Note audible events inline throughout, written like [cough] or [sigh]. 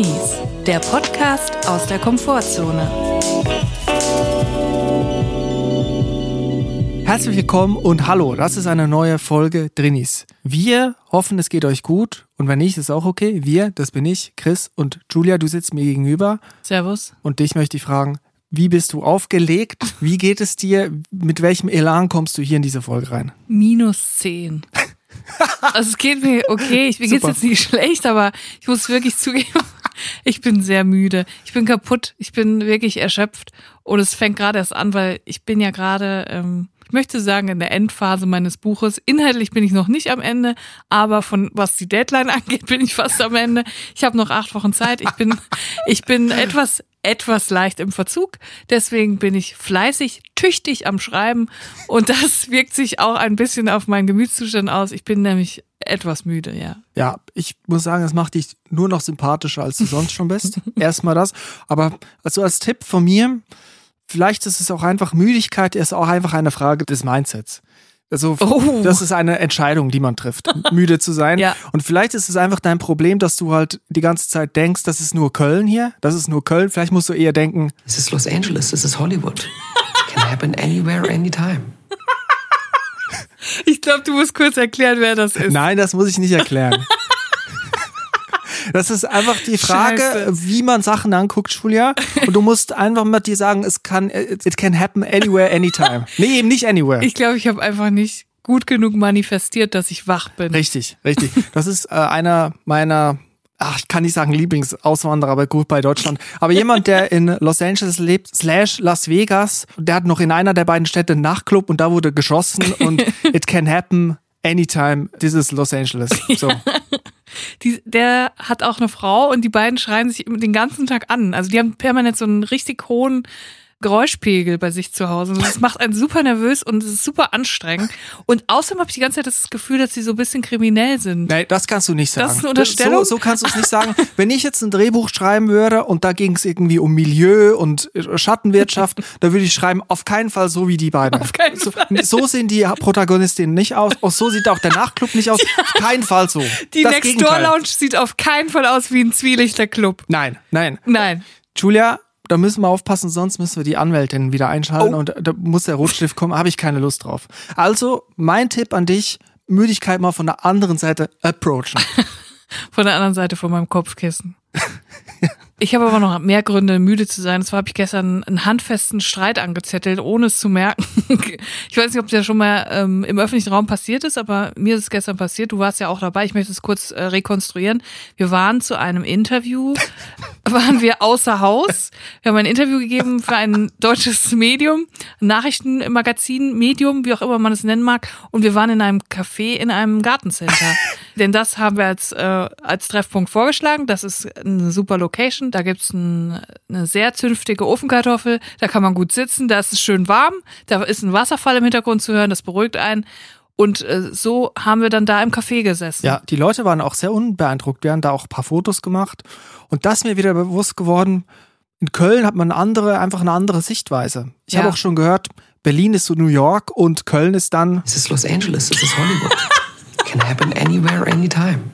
Drinis, der Podcast aus der Komfortzone. Herzlich willkommen und hallo, das ist eine neue Folge Drinis. Wir hoffen, es geht euch gut und wenn nicht, ist auch okay. Wir, das bin ich, Chris und Julia, du sitzt mir gegenüber. Servus. Und dich möchte ich fragen, wie bist du aufgelegt? Wie geht es dir? Mit welchem Elan kommst du hier in diese Folge rein? Minus 10. [laughs] Also es geht mir okay, ich, mir geht's Super. jetzt nicht schlecht, aber ich muss wirklich zugeben, ich bin sehr müde. Ich bin kaputt, ich bin wirklich erschöpft und es fängt gerade erst an, weil ich bin ja gerade, ähm, ich möchte sagen, in der Endphase meines Buches. Inhaltlich bin ich noch nicht am Ende, aber von was die Deadline [laughs] angeht, bin ich fast am Ende. Ich habe noch acht Wochen Zeit. Ich bin, ich bin etwas etwas leicht im Verzug. Deswegen bin ich fleißig, tüchtig am Schreiben und das [laughs] wirkt sich auch ein bisschen auf meinen Gemütszustand aus. Ich bin nämlich etwas müde, ja. Ja, ich muss sagen, es macht dich nur noch sympathischer, als du sonst schon bist. [laughs] Erstmal das. Aber also als Tipp von mir, vielleicht ist es auch einfach Müdigkeit, ist auch einfach eine Frage des Mindsets. Also Oh. das ist eine Entscheidung, die man trifft, müde zu sein. [laughs] Ja. Und vielleicht ist es einfach dein Problem, dass du halt die ganze Zeit denkst, das ist nur Köln hier, das ist nur Köln. Vielleicht musst du eher denken, This is Los Angeles. This is Hollywood. Can happen anywhere, anytime. Ich glaube, du musst kurz erklären, wer das ist. Nein, das muss ich nicht erklären. [laughs] Das ist einfach die Frage, Scheiße. wie man Sachen anguckt, Julia. Und du musst einfach mal dir sagen, es kann, it can happen anywhere, anytime. [laughs] Nee, eben nicht anywhere. Ich glaube, ich habe einfach nicht gut genug manifestiert, dass ich wach bin. richtig, richtig. Das ist äh, einer meiner, ach, ich kann nicht sagen Lieblingsauswanderer, aber gut bei Deutschland. Aber jemand, der in Los Angeles lebt, slash Las Vegas, der hat noch in einer der beiden Städte einen Nachtclub und da wurde geschossen und [laughs] it can happen anytime. This is Los Angeles. So. [laughs] Die, der hat auch eine Frau und die beiden schreien sich den ganzen Tag an. Also die haben permanent so einen richtig hohen Geräuschpegel bei sich zu Hause. Und das macht einen super nervös und es ist super anstrengend. Und außerdem habe ich die ganze Zeit das Gefühl, dass sie so ein bisschen kriminell sind. Nein, das kannst du nicht sagen. Das ist eine Unterstellung? So, so kannst du es nicht sagen. Wenn ich jetzt ein Drehbuch schreiben würde und da ging es irgendwie um Milieu und Schattenwirtschaft, da würde ich schreiben, auf keinen Fall so wie die beiden. Auf keinen so, Fall. So sehen die Protagonistinnen nicht aus. Auch so sieht auch der Nachtclub nicht aus. Auf keinen Fall so. Die Next Door. Lounge sieht auf keinen Fall aus wie ein zwielichter Club. Nein, nein. Nein. Julia, da müssen wir aufpassen, sonst müssen wir die Anwältin wieder einschalten Oh. und da muss der Rotstift kommen, habe ich keine Lust drauf. Also, mein Tipp an dich, Müdigkeit mal von der anderen Seite approachen. [laughs] Von der anderen Seite von meinem Kopfkissen. [laughs] Ich habe aber noch mehr Gründe, müde zu sein. Und zwar habe ich gestern einen handfesten Streit angezettelt, ohne es zu merken. [laughs] Ich weiß nicht, ob der schon mal ähm, im öffentlichen Raum passiert ist, aber mir ist es gestern passiert. Du warst ja auch dabei. Ich möchte es kurz äh, rekonstruieren. Wir waren zu einem Interview, [laughs] waren wir außer Haus. Wir haben ein Interview gegeben für ein deutsches Medium, Nachrichtenmagazin, Medium, wie auch immer man es nennen mag. Und wir waren in einem Café in einem Gartencenter. Denn das haben wir als, äh, als Treffpunkt vorgeschlagen. Das ist eine super Location. Da gibt's ein, eine sehr zünftige Ofenkartoffel. Da kann man gut sitzen. Da ist es schön warm. Da ist ein Wasserfall im Hintergrund zu hören. Das beruhigt einen. Und äh, so haben wir dann da im Café gesessen. Ja, die Leute waren auch sehr unbeeindruckt. Wir haben da auch ein paar Fotos gemacht. Und das ist mir wieder bewusst geworden. In Köln hat man eine andere, einfach eine andere Sichtweise. Ich Ja. habe auch schon gehört, Berlin ist so New York und Köln ist dann. This is Los Angeles. This is Hollywood. [laughs] Can happen anywhere, anytime.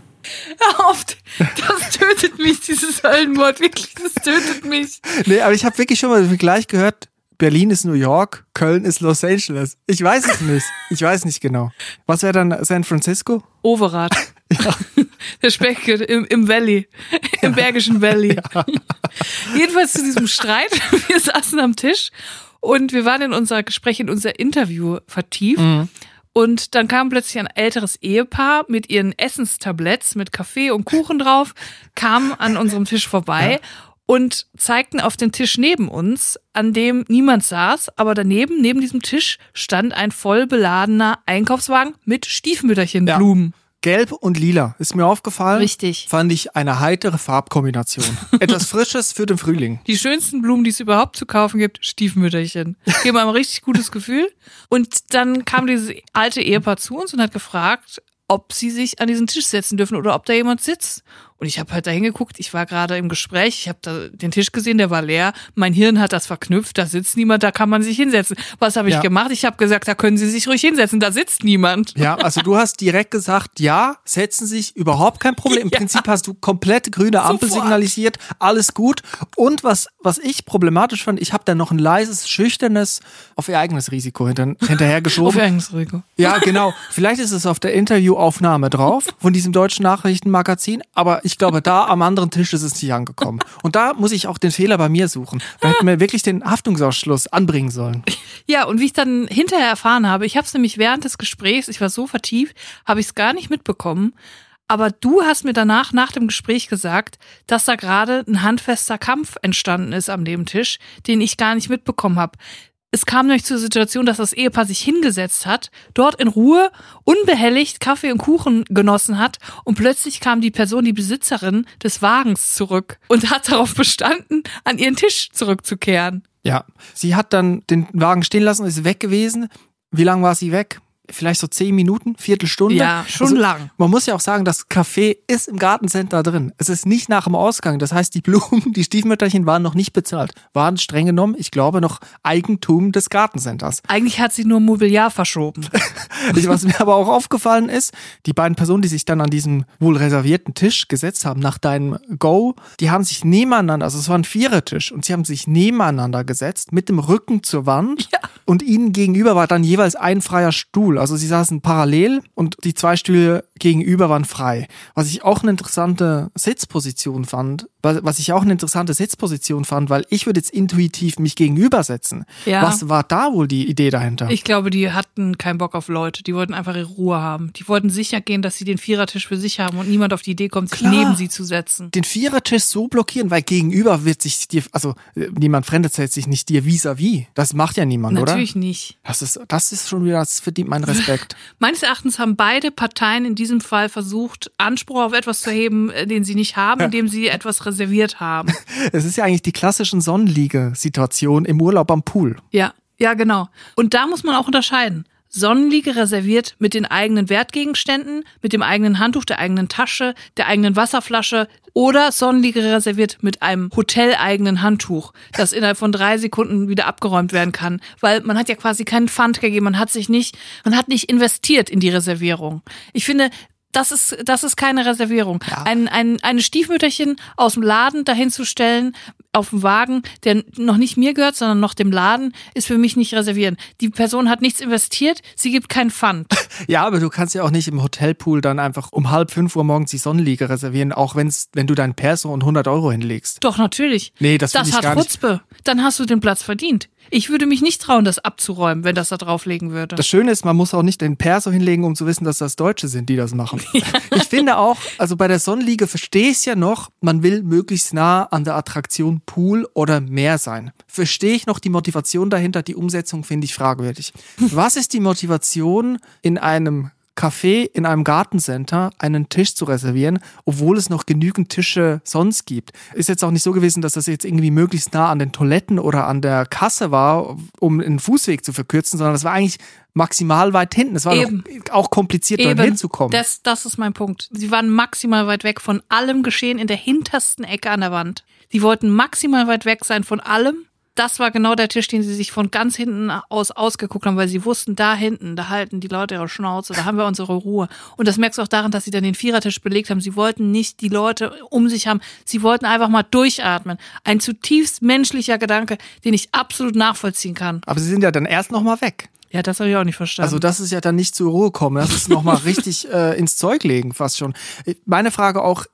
Hör auf, das tötet mich, dieses Höllenwort. Wirklich, das tötet mich. Nee, aber ich habe wirklich schon mal den Vergleich gehört. Berlin ist New York, Köln ist Los Angeles. Ich weiß es nicht. Ich weiß nicht genau. Was wäre dann San Francisco? Overath. [laughs] Der Speck im, im Valley, im Bergischen Valley. Jedenfalls zu diesem Streit. Wir saßen am Tisch und wir waren in unser Gespräch, in unser Interview vertieft. Und dann kam plötzlich ein älteres Ehepaar mit ihren Essenstabletts mit Kaffee und Kuchen drauf, kam an unserem Tisch vorbei und zeigten auf den Tisch neben uns, an dem niemand saß, aber daneben, neben diesem Tisch, stand ein voll beladener Einkaufswagen mit Stiefmütterchenblumen. Gelb und lila. Ist mir aufgefallen. Richtig. Fand ich eine heitere Farbkombination. [laughs] Etwas Frisches für den Frühling. Die schönsten Blumen, die es überhaupt zu kaufen gibt, Stiefmütterchen. Geben einem ein richtig gutes Gefühl. Und dann kam dieses alte Ehepaar zu uns und hat gefragt, ob sie sich an diesen Tisch setzen dürfen oder ob da jemand sitzt. Und ich habe halt da hingeguckt, ich war gerade im Gespräch, ich habe da den Tisch gesehen, der war leer. Mein Hirn hat das verknüpft, da sitzt niemand, da kann man sich hinsetzen. Was habe ich Ja. gemacht? Ich habe gesagt, da können Sie sich ruhig hinsetzen, da sitzt niemand. Ja, also du hast direkt gesagt, ja, setzen sich, überhaupt kein Problem. Im Ja. Prinzip hast du komplett grüne Ampel Sofort. signalisiert, alles gut. Und was, was ich problematisch fand, ich habe da noch ein leises, schüchternes, auf ihr eigenes Risiko hinter, Auf hinterhergeschoben. Ihr eigenes Risiko. Ja, genau. Vielleicht ist es auf der Interviewaufnahme drauf von diesem deutschen Nachrichtenmagazin, aber ich glaube, da am anderen Tisch ist es nicht angekommen. Und da muss ich auch den Fehler bei mir suchen. Da hätten wir wirklich den Haftungsausschluss anbringen sollen. Ja, und wie ich dann hinterher erfahren habe, ich habe es nämlich während des Gesprächs, ich war so vertieft, habe ich es gar nicht mitbekommen. Aber du hast mir danach, nach dem Gespräch gesagt, dass da gerade ein handfester Kampf entstanden ist am Nebentisch, den ich gar nicht mitbekommen habe. Es kam nämlich zur Situation, dass das Ehepaar sich hingesetzt hat, dort in Ruhe, unbehelligt Kaffee und Kuchen genossen hat und plötzlich kam die Person, die Besitzerin des Wagens zurück und hat [laughs] darauf bestanden, an ihren Tisch zurückzukehren. Ja. Sie hat dann den Wagen stehen lassen, ist weg gewesen. Wie lange war sie weg? Vielleicht so zehn Minuten, Viertelstunde. Ja, schon lang. Man muss ja auch sagen, das Café ist im Gartencenter drin. Es ist nicht nach dem Ausgang. Das heißt, die Blumen, [laughs] die Stiefmütterchen waren noch nicht bezahlt. Waren streng genommen, ich glaube, noch Eigentum des Gartencenters. Eigentlich hat sie nur Mobiliar verschoben. [laughs] Was mir aber auch aufgefallen ist, die beiden Personen, die sich dann an diesem wohl reservierten Tisch gesetzt haben nach deinem Go, die haben sich nebeneinander, also es war ein Vierertisch und sie haben sich nebeneinander gesetzt mit dem Rücken zur Wand und ihnen gegenüber war dann jeweils ein freier Stuhl. Also sie saßen parallel und die zwei Stühle gegenüber waren frei. Was ich auch eine interessante Sitzposition fand, was ich auch eine interessante Sitzposition fand, weil ich würde jetzt intuitiv mich gegenübersetzen. Ja. Was war da wohl die Idee dahinter? Ich glaube, die hatten keinen Bock auf Leute. Die wollten einfach ihre Ruhe haben. Die wollten sicher gehen, dass sie den Vierertisch für sich haben und niemand auf die Idee kommt, sich Klar. neben sie zu setzen. den Vierertisch so blockieren, weil gegenüber wird sich dir, also äh, niemand Fremdes setzt sich nicht dir vis-à-vis. Das macht ja niemand, Natürlich oder? nicht. Das ist, das ist schon wieder, das verdient meinen Respekt. [laughs] Meines Erachtens haben beide Parteien in diesem Fall versucht, Anspruch auf etwas zu erheben, äh, den sie nicht haben, [laughs] indem sie etwas reserviert haben. es ist ja eigentlich die klassischen Sonnenliege-Situation im Urlaub am Pool. Ja, ja, genau. Und da muss man auch unterscheiden. Sonnenliege reserviert mit den eigenen Wertgegenständen, mit dem eigenen Handtuch, der eigenen Tasche, der eigenen Wasserflasche oder Sonnenliege reserviert mit einem hoteleigenen Handtuch, das innerhalb von drei Sekunden wieder abgeräumt werden kann, weil man hat ja quasi keinen Pfand gegeben, man hat sich nicht, man hat nicht investiert in die Reservierung. Ich finde, das ist, das ist keine Reservierung. Ein, ein, eine Stiefmütterchen aus dem Laden dahin zu stellen, auf dem Wagen, der noch nicht mir gehört, sondern noch dem Laden, ist für mich nicht reservieren. Die Person hat nichts investiert, sie gibt keinen Pfand. [laughs] Ja, aber du kannst ja auch nicht im Hotelpool dann einfach um halb fünf Uhr morgens die Sonnenliege reservieren, auch wenn's, wenn du dein Perso und 100 Euro hinlegst. Doch, natürlich. Nee, das Das ich hat gar nicht. Chutzpe. Dann hast du den Platz verdient. Ich würde mich nicht trauen, das abzuräumen, wenn das da drauflegen würde. Das Schöne ist, man muss auch nicht den Perso hinlegen, um zu wissen, dass das Deutsche sind, die das machen. Ich finde auch, also bei der Sonnenliege verstehe ich es ja noch, man will möglichst nah an der Attraktion Pool oder Meer sein. Verstehe ich noch die Motivation dahinter, die Umsetzung finde ich fragwürdig. Was ist die Motivation in einem Café in einem Gartencenter einen Tisch zu reservieren, obwohl es noch genügend Tische sonst gibt. Ist jetzt auch nicht so gewesen, dass das jetzt irgendwie möglichst nah an den Toiletten oder an der Kasse war, um einen Fußweg zu verkürzen, sondern das war eigentlich maximal weit hinten. Es war Eben. doch auch kompliziert, dort hinzukommen. Das, das ist mein Punkt. Sie waren maximal weit weg von allem Geschehen in der hintersten Ecke an der Wand. Die wollten maximal weit weg sein von allem. Das war genau der Tisch, den sie sich von ganz hinten aus ausgeguckt haben, weil sie wussten, da hinten, da halten die Leute ihre Schnauze, da haben wir unsere Ruhe. Und das merkst du auch daran, dass sie dann den Vierertisch belegt haben. Sie wollten nicht die Leute um sich haben. Sie wollten einfach mal durchatmen. Ein zutiefst menschlicher Gedanke, den ich absolut nachvollziehen kann. Aber sie sind ja dann erst nochmal weg. Ja, das habe ich auch nicht verstanden. Also das ist ja dann nicht zur Ruhe kommen. Das ist nochmal [laughs] richtig äh, ins Zeug legen, fast schon. Meine Frage auch,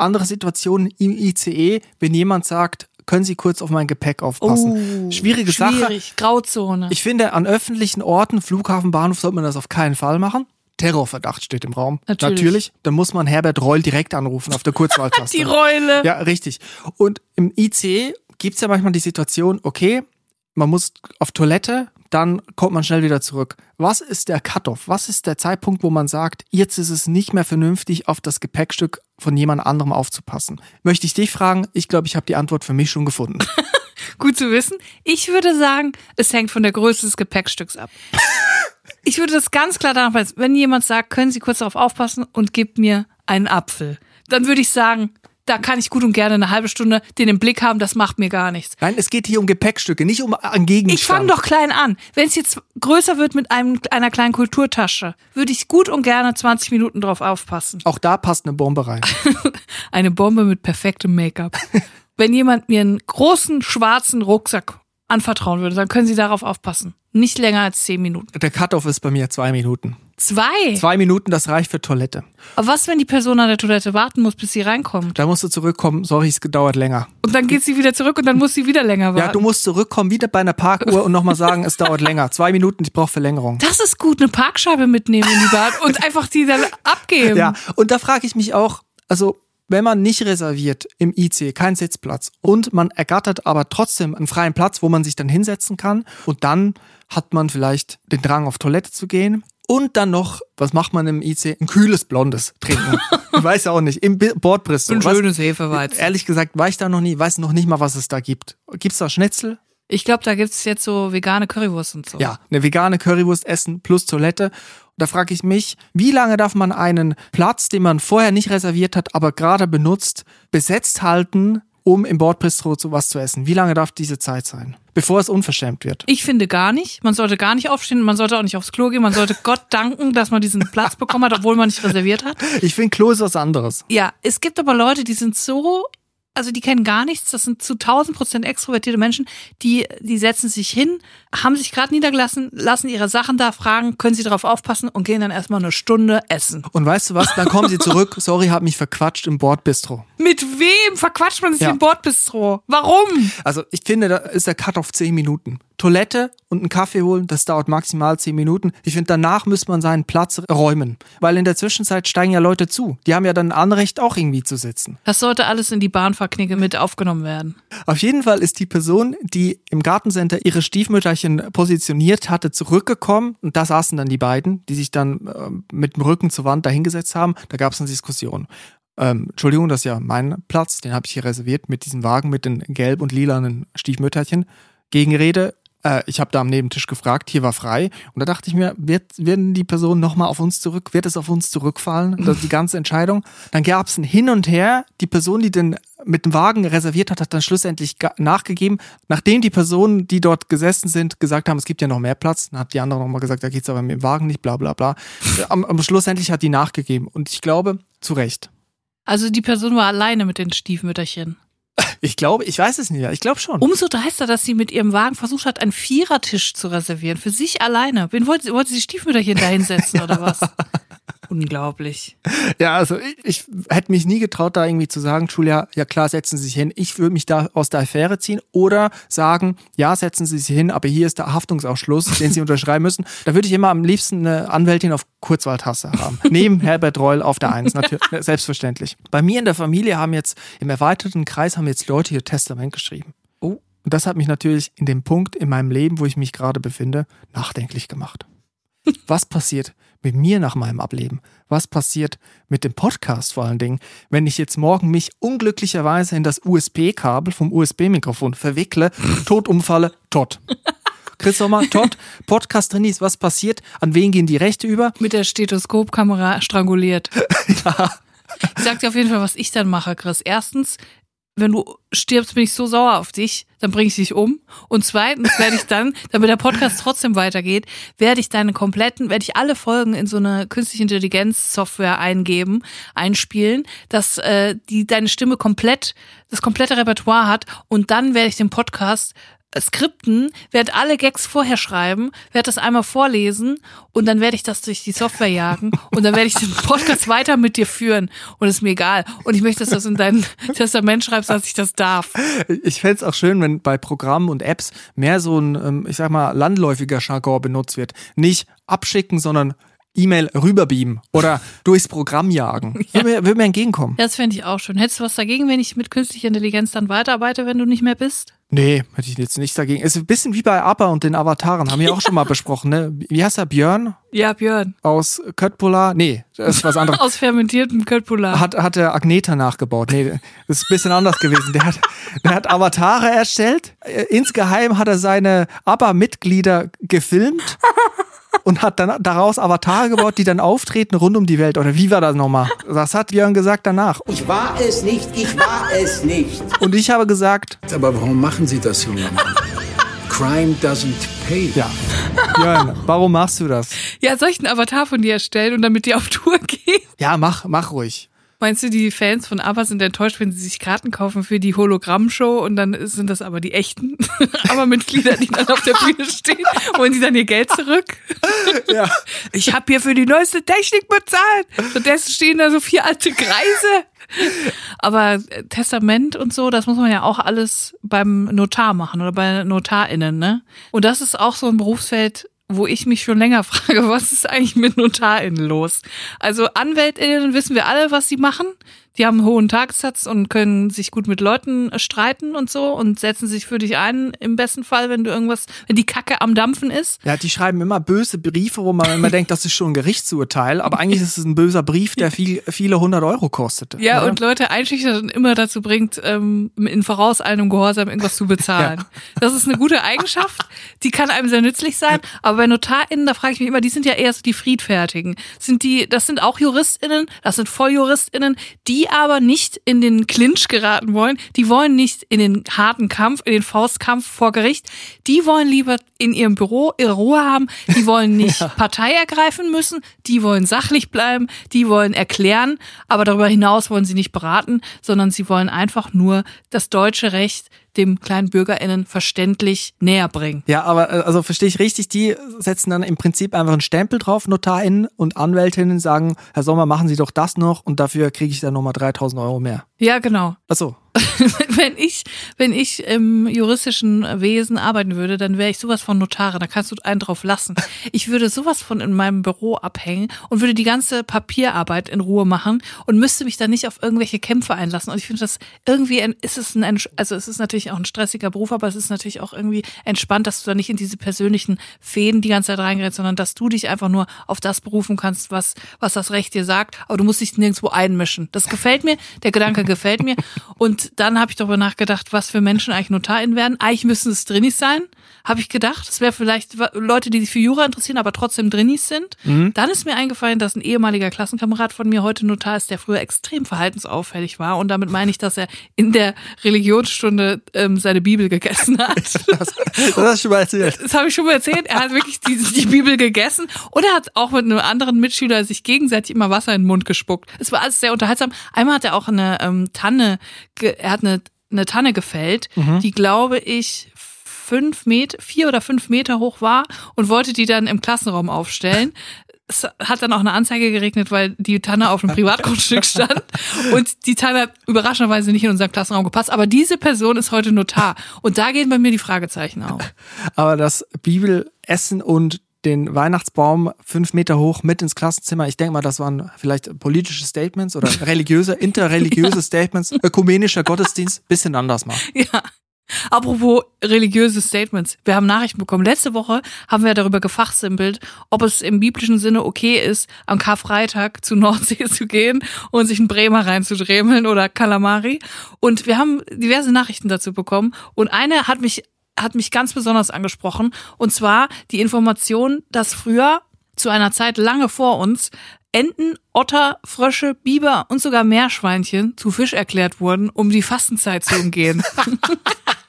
andere Situationen im ICE, wenn jemand sagt, können Sie kurz auf mein Gepäck aufpassen. Oh, Schwierige Sache. Schwierig, Grauzone. Ich finde, an öffentlichen Orten, Flughafen, Bahnhof, sollte man das auf keinen Fall machen. Terrorverdacht steht im Raum. Natürlich. Dann muss man Herbert Reul direkt anrufen auf der Kurzwahltaste. [laughs] die Reule. Ja, richtig. Und im IC gibt's ja manchmal die Situation, okay, man muss auf Toilette, dann kommt man schnell wieder zurück. Was ist der Cut-off? Was ist der Zeitpunkt, wo man sagt, jetzt ist es nicht mehr vernünftig, auf das Gepäckstück von jemand anderem aufzupassen? Möchte ich dich fragen? Ich glaube, ich habe die Antwort für mich schon gefunden. [laughs] Gut zu wissen. Ich würde sagen, es hängt von der Größe des Gepäckstücks ab. Ich würde das ganz klar danach. Wenn jemand sagt, können Sie kurz darauf aufpassen und gibt mir einen Apfel, dann würde ich sagen, da kann ich gut und gerne eine halbe Stunde den im Blick haben, das macht mir gar nichts. Nein, es geht hier um Gepäckstücke, nicht um einen Gegenstand. Ich fange doch klein an. Wenn es jetzt größer wird mit einem, einer kleinen Kulturtasche, würde ich gut und gerne 20 Minuten drauf aufpassen. Auch da passt eine Bombe rein. [laughs] Eine Bombe mit perfektem Make-up. [laughs] Wenn jemand mir einen großen schwarzen Rucksack anvertrauen würde, dann können Sie darauf aufpassen. Nicht länger als 10 Minuten. Der Cut-Off ist bei mir zwei Minuten. Zwei. Zwei Minuten, das reicht für Toilette. Aber was, wenn die Person an der Toilette warten muss, bis sie reinkommt? Da musst du zurückkommen. Sorry, es dauert länger. Und dann geht sie wieder zurück und dann muss sie wieder länger warten. Ja, du musst zurückkommen, wieder bei einer Parkuhr und nochmal sagen, es dauert länger. Zwei Minuten, ich brauche Verlängerung. das ist gut, eine Parkscheibe mitnehmen in die Bahn und einfach die dann abgeben. Ja, und da frage ich mich auch, also wenn man nicht reserviert im IC, keinen Sitzplatz und man ergattert aber trotzdem einen freien Platz, wo man sich dann hinsetzen kann und dann hat man vielleicht den Drang auf Toilette zu gehen und dann noch, was macht man im IC? Ein kühles Blondes trinken. [laughs] ich weiß ja auch nicht, im Bordbristol. Ein schönes Hefeweizen. Ehrlich gesagt, war ich da noch nie, weiß noch nicht mal, was es da gibt. Gibt's da Schnitzel? Ich glaube, da gibt's jetzt so vegane Currywurst und so. Ja, eine vegane Currywurst essen plus Toilette. Und da frage ich mich, wie lange darf man einen Platz, den man vorher nicht reserviert hat, aber gerade benutzt, besetzt halten, um im Bordbistro zu was zu essen? Wie lange darf diese Zeit sein? Bevor es unverschämt wird. Ich finde gar nicht. Man sollte gar nicht aufstehen, man sollte auch nicht aufs Klo gehen, man sollte Gott [laughs] danken, dass man diesen Platz bekommen hat, obwohl man nicht reserviert hat. Ich finde, Klo ist was anderes. Ja, es gibt aber Leute, die sind so, also die kennen gar nichts, das sind zu 1000 Prozent extrovertierte Menschen, die, die setzen sich hin, haben sich gerade niedergelassen, lassen ihre Sachen da, fragen, können sie darauf aufpassen und gehen dann erstmal eine Stunde essen. Und weißt du was? Dann kommen sie zurück. [laughs] Sorry, hab mich verquatscht im Bordbistro. Mit wem verquatscht man sich Ja. im Bordbistro? Warum? Also ich finde, da ist der Cut auf 10 Minuten. Toilette und einen Kaffee holen, das dauert maximal 10 Minuten. Ich finde, danach müsste man seinen Platz räumen. Weil in der Zwischenzeit steigen ja Leute zu. Die haben ja dann ein Anrecht, auch irgendwie zu sitzen. Das sollte alles in die Bahnfahrknicke mit aufgenommen werden. Auf jeden Fall ist die Person, die im Gartencenter ihre Stiefmütterchen positioniert hatte, zurückgekommen. Und da saßen dann die beiden, die sich dann ähm, mit dem Rücken zur Wand dahingesetzt haben. Da gab es eine Diskussion. Ähm, Entschuldigung, das ist ja mein Platz, den habe ich hier reserviert mit diesem Wagen mit den gelb und lilanen Stiefmütterchen. Gegenrede, äh, ich habe da am Nebentisch gefragt, hier war frei. Und da dachte ich mir, wird, werden die Personen nochmal auf uns zurück, wird es auf uns zurückfallen, das, die ganze Entscheidung? Dann gab es ein Hin und Her. Die Person, die den mit dem Wagen reserviert hat, hat dann schlussendlich nachgegeben. Nachdem die Personen, die dort gesessen sind, gesagt haben, es gibt ja noch mehr Platz, dann hat die andere nochmal gesagt, da geht's aber mit dem Wagen nicht, bla bla bla. Am, am schlussendlich hat die nachgegeben. Und ich glaube, zu Recht. Also die Person war alleine mit den Stiefmütterchen. Ich glaube, ich weiß es nicht, ja, ich glaube schon. Umso dreister, dass sie mit ihrem Wagen versucht hat, einen Vierertisch zu reservieren. Für sich alleine. Wen wollte sie, wollte sie die Stiefmütterchen da hinsetzen oder was? [laughs] Unglaublich. Ja, also ich, ich hätte mich nie getraut, da irgendwie zu sagen, Julia, ja klar, setzen Sie sich hin. Ich würde mich da aus der Affäre ziehen oder sagen, ja, setzen Sie sich hin, aber hier ist der Haftungsausschluss, den Sie [laughs] unterschreiben müssen. Da würde ich immer am liebsten eine Anwältin auf Kurzwahltasse haben. [laughs] Neben Herbert Reul auf der Eins, natürlich, [laughs] selbstverständlich. Bei mir in der Familie haben jetzt, im erweiterten Kreis haben jetzt Leute ihr Testament geschrieben. Oh. Und das hat mich natürlich in dem Punkt in meinem Leben, wo ich mich gerade befinde, nachdenklich gemacht. Was passiert mit mir nach meinem Ableben? Was passiert mit dem Podcast vor allen Dingen, wenn ich jetzt morgen mich unglücklicherweise in das USB-Kabel vom USB-Mikrofon verwickle, [laughs] tot umfalle, tot. Chris Sommer, tot, Podcast Trainies, was passiert? An wen gehen die Rechte über? Mit der Stethoskopkamera stranguliert. [laughs] Ich sag dir auf jeden Fall, was ich dann mache, Chris. Erstens, wenn du stirbst, bin ich so sauer auf dich, dann bringe ich dich um. Und zweitens werde ich dann, [laughs] damit der Podcast trotzdem weitergeht, werde ich deine kompletten, werde ich alle Folgen in so eine künstliche Intelligenz-Software eingeben, einspielen, dass äh, die deine Stimme komplett, das komplette Repertoire hat und dann werde ich den Podcast skripten, werde alle Gags vorher schreiben, werde das einmal vorlesen und dann werde ich das durch die Software jagen und dann werde ich den Podcast weiter mit dir führen und ist mir egal. Und ich möchte, dass du das in dein [laughs] Testament schreibst, dass ich das darf. Ich fänd's auch schön, wenn bei Programmen und Apps mehr so ein, ähm, ich sag mal, landläufiger Jargon benutzt wird. Nicht abschicken, sondern E-Mail rüberbeamen oder [laughs] durchs Programm jagen. Würde mir, würde mir entgegenkommen. Das fände ich auch schön. Hättest du was dagegen, wenn ich mit künstlicher Intelligenz dann weiterarbeite, wenn du nicht mehr bist? Nee, hätte ich jetzt nichts dagegen. Es ist ein bisschen wie bei ABBA und den Avataren, haben wir auch schon mal [laughs] besprochen, ne? Wie heißt er? Björn Ja, Björn. aus Köttbullar? Nee, das ist was anderes. [laughs] Aus fermentiertem Köttbullar. Hat, hat der Agneta nachgebaut. Nee, das ist ein bisschen anders gewesen. Der hat, der hat Avatare erstellt. Äh, Insgeheim hat er seine ABBA-Mitglieder gefilmt [laughs] und hat dann daraus Avatare gebaut, die dann auftreten rund um die Welt. Oder wie war das nochmal? Das hat Björn gesagt danach. Ich war es nicht, ich war es nicht. Und ich habe gesagt, Aber warum machen Sie das, junger Mann? Crime doesn't pay. ja, Björn, warum machst du das? Ja, soll ich einen Avatar von dir erstellen und damit die auf Tour gehen? Ja, mach, mach ruhig. Meinst du, die Fans von ABBA sind enttäuscht, wenn sie sich Karten kaufen für die Hologrammshow und dann sind das aber die echten [laughs] ABBA-Mitglieder, die dann auf der Bühne stehen? Wollen sie dann ihr Geld zurück? [laughs] Ja. Ich habe hier für die neueste Technik bezahlt. Stattdessen stehen da so vier alte Kreise. Aber äh, Testament und so, das muss man ja auch alles beim Notar machen oder bei NotarInnen, ne? Und das ist auch so ein Berufsfeld, wo ich mich schon länger [laughs] frage, was ist eigentlich mit NotarInnen los? Also AnwältInnen wissen wir alle, was sie machen. Die haben einen hohen Tagessatz und können sich gut mit Leuten äh, streiten und so und setzen sich für dich ein, im besten Fall, wenn du irgendwas, wenn die Kacke am Dampfen ist. Ja, die schreiben immer böse Briefe, wo man immer [laughs] denkt, das ist schon ein Gerichtsurteil, aber eigentlich ist es ein böser Brief, der viel, viele hundert Euro kostete. Ja, oder? und Leute einschüchtern und immer dazu bringt, ähm, in vorauseilendem Gehorsam irgendwas zu bezahlen. Das ist eine gute Eigenschaft, die kann einem sehr nützlich sein. Aber bei NotarInnen, da frage ich mich immer, die sind ja eher so die Friedfertigen. Sind die, das sind auch JuristInnen, das sind VolljuristInnen, die aber nicht in den Clinch geraten wollen. Die wollen nicht in den harten Kampf, in den Faustkampf vor Gericht. Die wollen lieber in ihrem Büro ihre Ruhe haben. Die wollen nicht [laughs] Partei ergreifen müssen. Die wollen sachlich bleiben. Die wollen erklären. Aber darüber hinaus wollen sie nicht beraten, sondern sie wollen einfach nur das deutsche Recht dem kleinen BürgerInnen verständlich näher bringen. Ja, aber äh, also verstehe ich richtig, die setzen dann im Prinzip einfach einen Stempel drauf, NotarInnen und AnwältInnen sagen, Herr Sommer, machen Sie doch das noch und dafür kriege ich dann nochmal 3000 Euro mehr. Ja, genau. Achso, [laughs] wenn ich, wenn ich im juristischen Wesen arbeiten würde, dann wäre ich sowas von Notare. Da kannst du einen drauf lassen. Ich würde sowas von in meinem Büro abhängen und würde die ganze Papierarbeit in Ruhe machen und müsste mich dann nicht auf irgendwelche Kämpfe einlassen. Und ich finde das irgendwie, ein, ist es ein, also es ist natürlich auch ein stressiger Beruf, aber es ist natürlich auch irgendwie entspannt, dass du da nicht in diese persönlichen Fäden die ganze Zeit reingerätst, sondern dass du dich einfach nur auf das berufen kannst, was, was das Recht dir sagt. Aber du musst dich nirgendwo einmischen. Das gefällt mir. Der Gedanke gefällt mir. Und dann habe ich darüber nachgedacht, was für Menschen eigentlich NotarInnen werden. Eigentlich müssen es Drinnis sein, habe ich gedacht. Das wäre vielleicht Leute, die sich für Jura interessieren, aber trotzdem Drinnis sind. Dann ist mir eingefallen, dass ein ehemaliger Klassenkamerad von mir heute Notar ist, der früher extrem verhaltensauffällig war. Und damit meine ich, dass er in der Religionsstunde ähm, seine Bibel gegessen hat. [laughs] das, das hast du schon mal erzählt. Das habe ich schon mal erzählt. Er hat wirklich die, die Bibel gegessen und er hat auch mit einem anderen Mitschüler sich gegenseitig immer Wasser in den Mund gespuckt. Es war alles sehr unterhaltsam. Einmal hat er auch eine ähm, Tanne, er hat eine, eine Tanne gefällt, die glaube ich fünf Meter, vier oder fünf Meter hoch war und wollte die dann im Klassenraum aufstellen. Es hat dann auch eine Anzeige geregnet, weil die Tanne auf einem Privatgrundstück [laughs] stand und die Tanne hat überraschenderweise nicht in unseren Klassenraum gepasst. Aber diese Person ist heute Notar und da gehen bei mir die Fragezeichen auf. Aber das Bibelessen und den Weihnachtsbaum fünf Meter hoch mit ins Klassenzimmer. Ich denke mal, das waren vielleicht politische Statements oder [laughs] religiöse, interreligiöse Statements, ökumenischer Gottesdienst, bisschen anders mal. Ja. Apropos religiöse Statements. Wir haben Nachrichten bekommen. Letzte Woche haben wir darüber gefachsimpelt, ob es im biblischen Sinne okay ist, am Karfreitag zu Nordsee [laughs] zu gehen und sich einen Bremer reinzudremeln oder Kalamari. Und wir haben diverse Nachrichten dazu bekommen. Und eine hat mich, hat mich ganz besonders angesprochen. Und zwar die Information, dass früher zu einer Zeit lange vor uns Enten, Otter, Frösche, Biber und sogar Meerschweinchen zu Fisch erklärt wurden, um die Fastenzeit zu umgehen. [laughs] [laughs]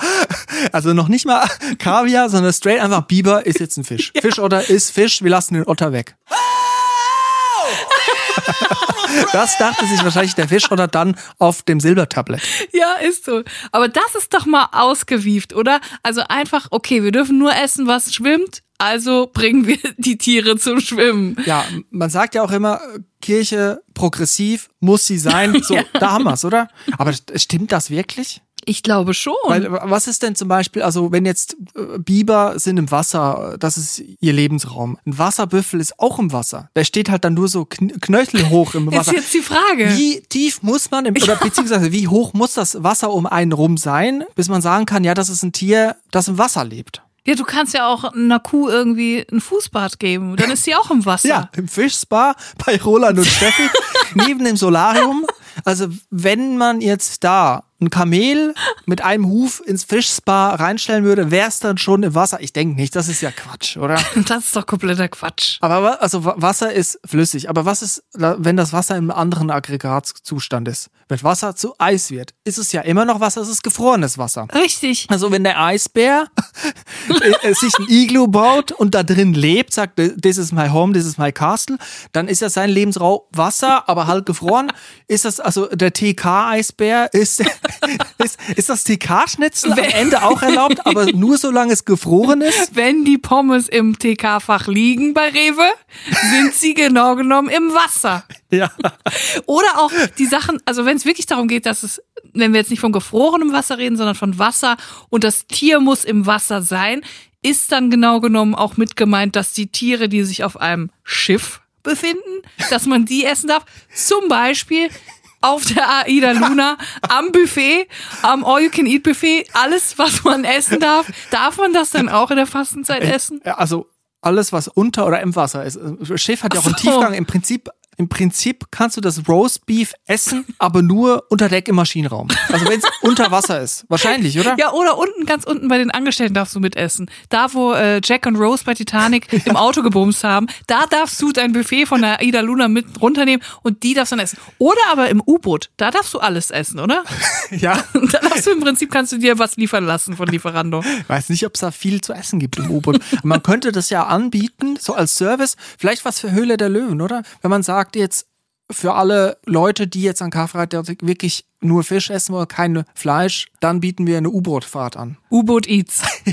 [laughs] Also noch nicht mal Kaviar, sondern straight einfach Biber ist jetzt ein Fisch. [laughs] Fischotter ist Fisch, wir lassen den Otter weg. [laughs] Das dachte sich wahrscheinlich der Fischotter dann auf dem Silbertablett. Ja, ist so. Aber das ist doch mal ausgewieft, oder? Also einfach, okay, wir dürfen nur essen, was schwimmt, also bringen wir die Tiere zum Schwimmen. Ja, man sagt ja auch immer, Kirche progressiv muss sie sein. So, da haben wir's, oder? Aber stimmt das wirklich? Ich glaube schon. Weil, was ist denn zum Beispiel, also wenn jetzt äh, Biber sind im Wasser, das ist ihr Lebensraum. Ein Wasserbüffel ist auch im Wasser. Der steht halt dann nur so kn knöchelhoch im [laughs] ist Wasser. jetzt die Frage. Wie tief muss man, im, [laughs] oder beziehungsweise wie hoch muss das Wasser um einen rum sein, bis man sagen kann, ja, das ist ein Tier, das im Wasser lebt? Ja, du kannst ja auch einer Kuh irgendwie ein Fußbad geben. Dann ist sie auch im Wasser. Ja, im Fischspa bei Roland und Steffi [laughs] neben dem Solarium. Also wenn man jetzt da ein Kamel mit einem Huf ins Fischspa reinstellen würde, wäre es dann schon im Wasser? Ich denke nicht, das ist ja Quatsch, oder? [laughs] Das ist doch kompletter Quatsch. Aber also Wa- Wasser ist flüssig. Aber was ist, wenn das Wasser im anderen Aggregatzustand ist? Wenn Wasser zu Eis wird, ist es ja immer noch Wasser, es ist gefrorenes Wasser. Richtig. Also wenn der Eisbär [laughs] äh, sich ein Iglu baut und da drin lebt, sagt, this is my home, this is my castle, dann ist ja sein Lebensraum Wasser, aber halt gefroren. Ist das also der TK-Eisbär, ist, [laughs] ist, ist das TK-Schnitzel am Ende auch erlaubt, aber nur solange es gefroren ist? Wenn die Pommes im TK-Fach liegen bei Rewe, sind sie genau genommen im Wasser. Ja. Oder auch die Sachen, also wenn es wirklich darum geht, dass es, wenn wir jetzt nicht von gefrorenem Wasser reden, sondern von Wasser und das Tier muss im Wasser sein, ist dann genau genommen auch mit gemeint, dass die Tiere, die sich auf einem Schiff befinden, dass man die essen darf. Zum Beispiel auf der Aida Luna am Buffet, am All-You-Can-Eat-Buffet, alles, was man essen darf. Darf man das dann auch in der Fastenzeit essen? Ja, Also alles, was unter oder im Wasser ist. Das Schiff hat ja auch einen so. Tiefgang. Im Prinzip, im Prinzip kannst du das Roast Beef essen, aber nur unter Deck im Maschinenraum. Also wenn es [laughs] unter Wasser ist. Wahrscheinlich, oder? Ja, oder unten, ganz unten bei den Angestellten darfst du mitessen. Da, wo äh, Jack und Rose bei Titanic [laughs] im Auto gebumst haben, da darfst du dein Buffet von der Ida Luna mit runternehmen und die darfst du dann essen. Oder aber im U-Boot, da darfst du alles essen, oder? [laughs] ja. Da darfst du im Prinzip, kannst du dir was liefern lassen von Lieferando. Weiß nicht, ob es da viel zu essen gibt im U-Boot. Man könnte das ja anbieten, so als Service. Vielleicht was für Höhle der Löwen, oder? Wenn man sagt jetzt, für alle Leute, die jetzt an Karfreitag wirklich nur Fisch essen wollen, kein Fleisch, dann bieten wir eine U-Boot-Fahrt an. U-Boot Eats. [laughs]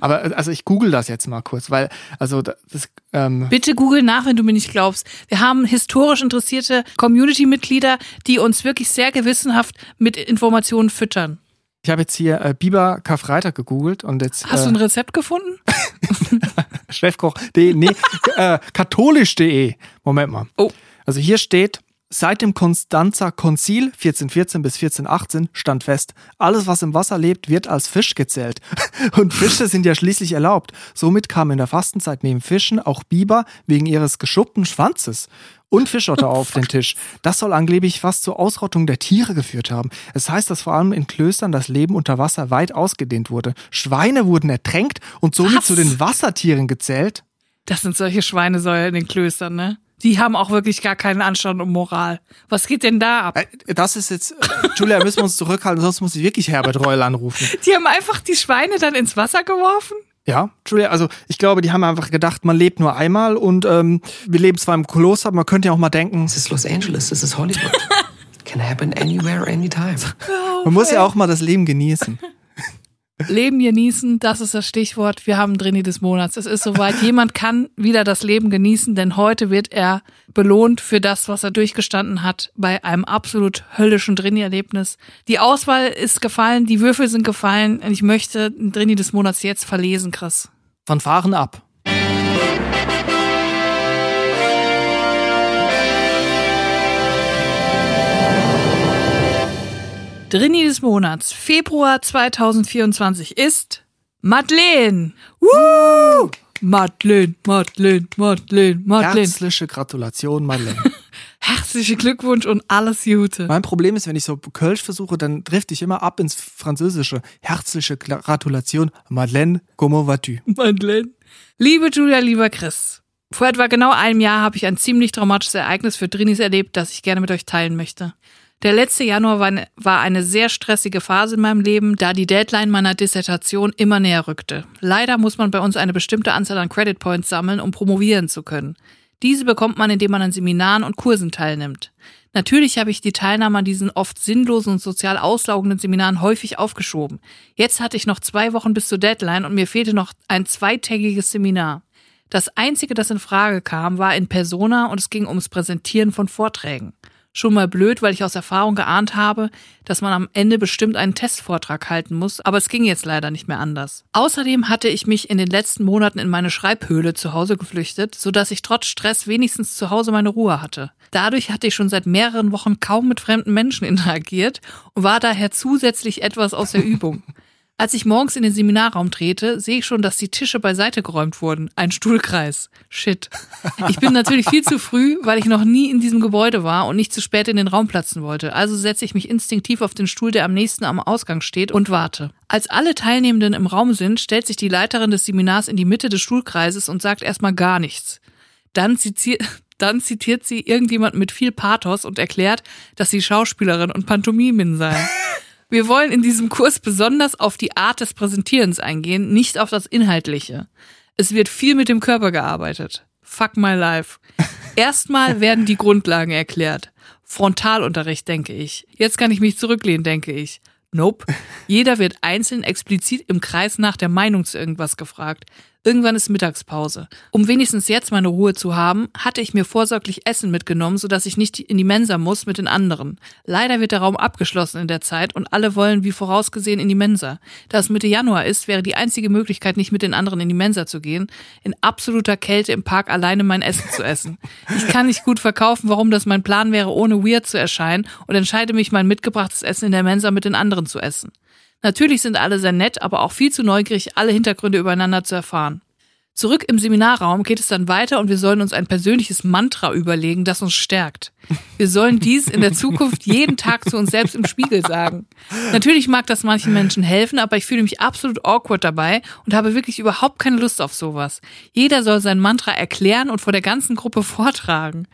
Aber also ich google das jetzt mal kurz, weil also das, ähm, Bitte google nach, wenn du mir nicht glaubst. Wir haben historisch interessierte Community-Mitglieder, die uns wirklich sehr gewissenhaft mit Informationen füttern. ich habe jetzt hier äh, Biber Karfreitag gegoogelt und jetzt Hast du ein äh, Rezept gefunden? [laughs] Chefkoch.de, nee, [laughs] äh, katholisch.de. Moment mal. Oh. Also hier steht, seit dem Konstanzer Konzil 1414 bis 1418 stand fest, alles was im Wasser lebt, wird als Fisch gezählt. [laughs] Und Fische sind ja schließlich erlaubt. Somit kamen in der Fastenzeit neben Fischen auch Biber wegen ihres geschuppten Schwanzes und Fischotter [laughs] auf den Tisch. Das soll angeblich fast zur Ausrottung der Tiere geführt haben. Es heißt, dass vor allem in Klöstern das Leben unter Wasser weit ausgedehnt wurde. Schweine wurden ertränkt und somit Was? zu den Wassertieren gezählt. Das sind solche Schweinesäue in den Klöstern, ne? Die haben auch wirklich gar keinen Anstand und Moral. Was geht denn da ab? Äh, Das ist jetzt, äh, Julia, müssen wir uns zurückhalten, sonst muss ich wirklich Herbert Reul anrufen. Die haben einfach die Schweine dann ins Wasser geworfen? Ja, Julia, also ich glaube, die haben einfach gedacht, man lebt nur einmal und ähm, wir leben zwar im Kloster, aber man könnte ja auch mal denken, This is Los Angeles. This is Hollywood. Can happen anywhere, anytime. man muss ja auch mal das Leben genießen. Leben genießen, das ist das Stichwort. Wir haben Drini des Monats. Es ist soweit. Jemand kann wieder das Leben genießen, denn heute wird er belohnt für das, was er durchgestanden hat bei einem absolut höllischen Drini-Erlebnis. Die Auswahl ist gefallen, die Würfel sind gefallen und ich möchte Drini des Monats jetzt verlesen, Chris. Von Fahren ab. Drini des Monats, Februar 2024 ist Madeleine. Woo! Madeleine, Madeleine, Madeleine, Madeleine. Herzliche Gratulation, Madeleine. [laughs] Herzlichen Glückwunsch und alles Gute. mein Problem ist, wenn ich so Kölsch versuche, dann drifte ich immer ab ins Französische. Herzliche Gratulation, Madeleine, comment vas-tu? Madeleine. Liebe Julia, lieber Chris. Vor etwa genau einem Jahr habe ich ein ziemlich traumatisches Ereignis für Drinis erlebt, das ich gerne mit euch teilen möchte. Der letzte Januar war eine, war eine sehr stressige Phase in meinem Leben, da die Deadline meiner Dissertation immer näher rückte. Leider muss man bei uns eine bestimmte Anzahl an Credit Points sammeln, um promovieren zu können. Diese bekommt man, indem man an Seminaren und Kursen teilnimmt. Natürlich habe ich die Teilnahme an diesen oft sinnlosen und sozial auslaugenden Seminaren häufig aufgeschoben. Jetzt hatte ich noch zwei Wochen bis zur Deadline und mir fehlte noch ein zweitägiges Seminar. Das einzige, das in Frage kam, war in Persona und es ging ums Präsentieren von Vorträgen. Schon mal blöd, weil ich aus Erfahrung geahnt habe, dass man am Ende bestimmt einen Testvortrag halten muss, aber es ging jetzt leider nicht mehr anders. Außerdem hatte ich mich in den letzten Monaten in meine Schreibhöhle zu Hause geflüchtet, sodass ich trotz Stress wenigstens zu Hause meine Ruhe hatte. Dadurch hatte ich schon seit mehreren Wochen kaum mit fremden Menschen interagiert und war daher zusätzlich etwas aus der Übung. Als ich morgens in den Seminarraum trete, sehe ich schon, dass die Tische beiseite geräumt wurden. Ein Stuhlkreis. Shit. Ich bin natürlich viel zu früh, weil ich noch nie in diesem Gebäude war und nicht zu spät in den Raum platzen wollte. Also setze ich mich instinktiv auf den Stuhl, der am nächsten am Ausgang steht und warte. Als alle Teilnehmenden im Raum sind, stellt sich die Leiterin des Seminars in die Mitte des Stuhlkreises und sagt erstmal gar nichts. Dann zitiert, dann zitiert sie irgendjemand mit viel Pathos und erklärt, dass sie Schauspielerin und Pantomimin sei. Wir wollen in diesem Kurs besonders auf die Art des Präsentierens eingehen, nicht auf das Inhaltliche. Es wird viel mit dem Körper gearbeitet. Fuck my life. [laughs] Erstmal werden die Grundlagen erklärt. Frontalunterricht, denke ich. Jetzt kann ich mich zurücklehnen, denke ich. Nope. [laughs] Jeder wird einzeln explizit im Kreis nach der Meinung zu irgendwas gefragt. Irgendwann ist Mittagspause. Um wenigstens jetzt meine Ruhe zu haben, hatte ich mir vorsorglich Essen mitgenommen, sodass ich nicht in die Mensa muss mit den anderen. Leider wird der Raum abgeschlossen in der Zeit und alle wollen wie vorausgesehen in die Mensa. Da es Mitte Januar ist, wäre die einzige Möglichkeit, nicht mit den anderen in die Mensa zu gehen, in absoluter Kälte im Park alleine mein Essen zu essen. Ich kann nicht gut verkaufen, warum das mein Plan wäre, ohne weird zu erscheinen und entscheide mich, mein mitgebrachtes Essen in der Mensa mit den anderen zu essen. Natürlich sind alle sehr nett, aber auch viel zu neugierig, alle Hintergründe übereinander zu erfahren. Zurück im Seminarraum geht es dann weiter und wir sollen uns ein persönliches Mantra überlegen, das uns stärkt. Wir sollen dies in der Zukunft jeden Tag zu uns selbst im Spiegel sagen. Natürlich mag das manchen Menschen helfen, aber ich fühle mich absolut awkward dabei und habe wirklich überhaupt keine Lust auf sowas. Jeder soll sein Mantra erklären und vor der ganzen Gruppe vortragen.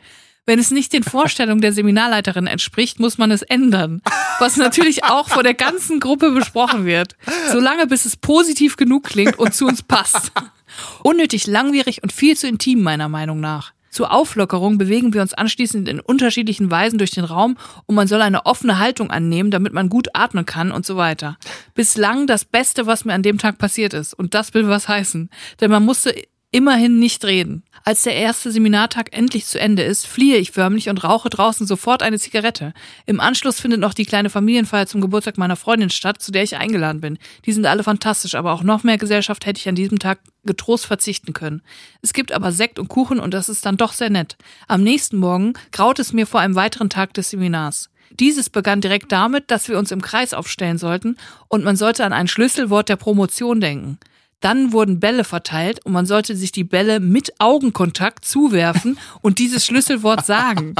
Wenn es nicht den Vorstellungen der Seminarleiterin entspricht, muss man es ändern. Was natürlich auch vor der ganzen Gruppe besprochen wird. Solange bis es positiv genug klingt und zu uns passt. Unnötig langwierig und viel zu intim meiner Meinung nach. Zur Auflockerung bewegen wir uns anschließend in unterschiedlichen Weisen durch den Raum und man soll eine offene Haltung annehmen, damit man gut atmen kann und so weiter. Bislang das Beste, was mir an dem Tag passiert ist. Und das will was heißen. Denn man musste immerhin nicht reden. Als der erste Seminartag endlich zu Ende ist, fliehe ich förmlich und rauche draußen sofort eine Zigarette. Im Anschluss findet noch die kleine Familienfeier zum Geburtstag meiner Freundin statt, zu der ich eingeladen bin. Die sind alle fantastisch, aber auch noch mehr Gesellschaft hätte ich an diesem Tag getrost verzichten können. Es gibt aber Sekt und Kuchen und das ist dann doch sehr nett. Am nächsten Morgen graut es mir vor einem weiteren Tag des Seminars. Dieses begann direkt damit, dass wir uns im Kreis aufstellen sollten und man sollte an ein Schlüsselwort der Promotion denken. Dann wurden Bälle verteilt und man sollte sich die Bälle mit Augenkontakt zuwerfen und dieses Schlüsselwort sagen.